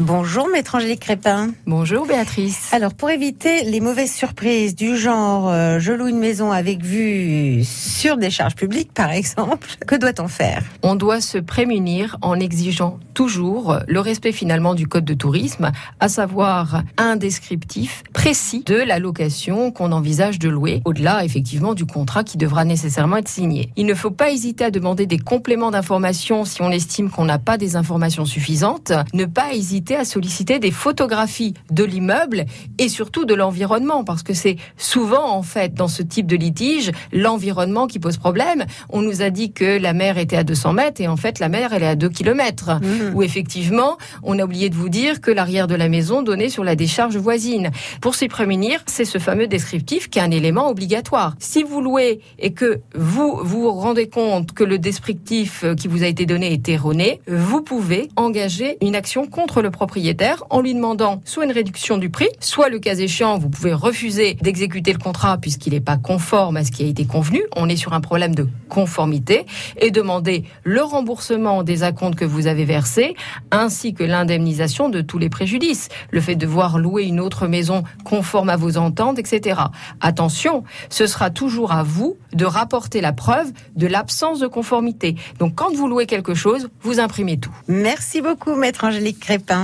Bonjour maître Angélique Crépin. Bonjour Béatrice. Alors pour éviter les mauvaises surprises du genre euh, je loue une maison avec vue sur des charges publiques par exemple, que doit-on faire? On doit se prémunir en exigeant toujours le respect finalement du code de tourisme, à savoir un descriptif précis de la location qu'on envisage de louer, au-delà effectivement du contrat qui devra nécessairement être signé. Il ne faut pas hésiter à demander des compléments d'informations si on estime qu'on n'a pas des informations suffisantes, ne pas hésiter à solliciter des photographies de l'immeuble et surtout de l'environnement, parce que c'est souvent en fait dans ce type de litige l'environnement qui pose problème. On nous a dit que la mer était à 200 mètres et en fait la mer elle est à 2 kilomètres. Mmh. Ou effectivement on a oublié de vous dire que l'arrière de la maison donnait sur la décharge voisine. Pour s'y prémunir, c'est ce fameux descriptif qui est un élément obligatoire. Si vous louez et que vous vous rendez compte que le descriptif qui vous a été donné est erroné, vous pouvez engager une action contre le propriétaire en lui demandant soit une réduction du prix, soit le cas échéant, vous pouvez refuser d'exécuter le contrat puisqu'il n'est pas conforme à ce qui a été convenu. On est sur un problème de conformité et demander le remboursement des acomptes que vous avez versés ainsi que l'indemnisation de tous les préjudices. Le fait de voir louer une autre maison conforme à vos ententes, etc. Attention, ce sera toujours à vous de rapporter la preuve de l'absence de conformité. Donc quand vous louez quelque chose, vous imprimez tout. Merci beaucoup, maître Angélique Crépin.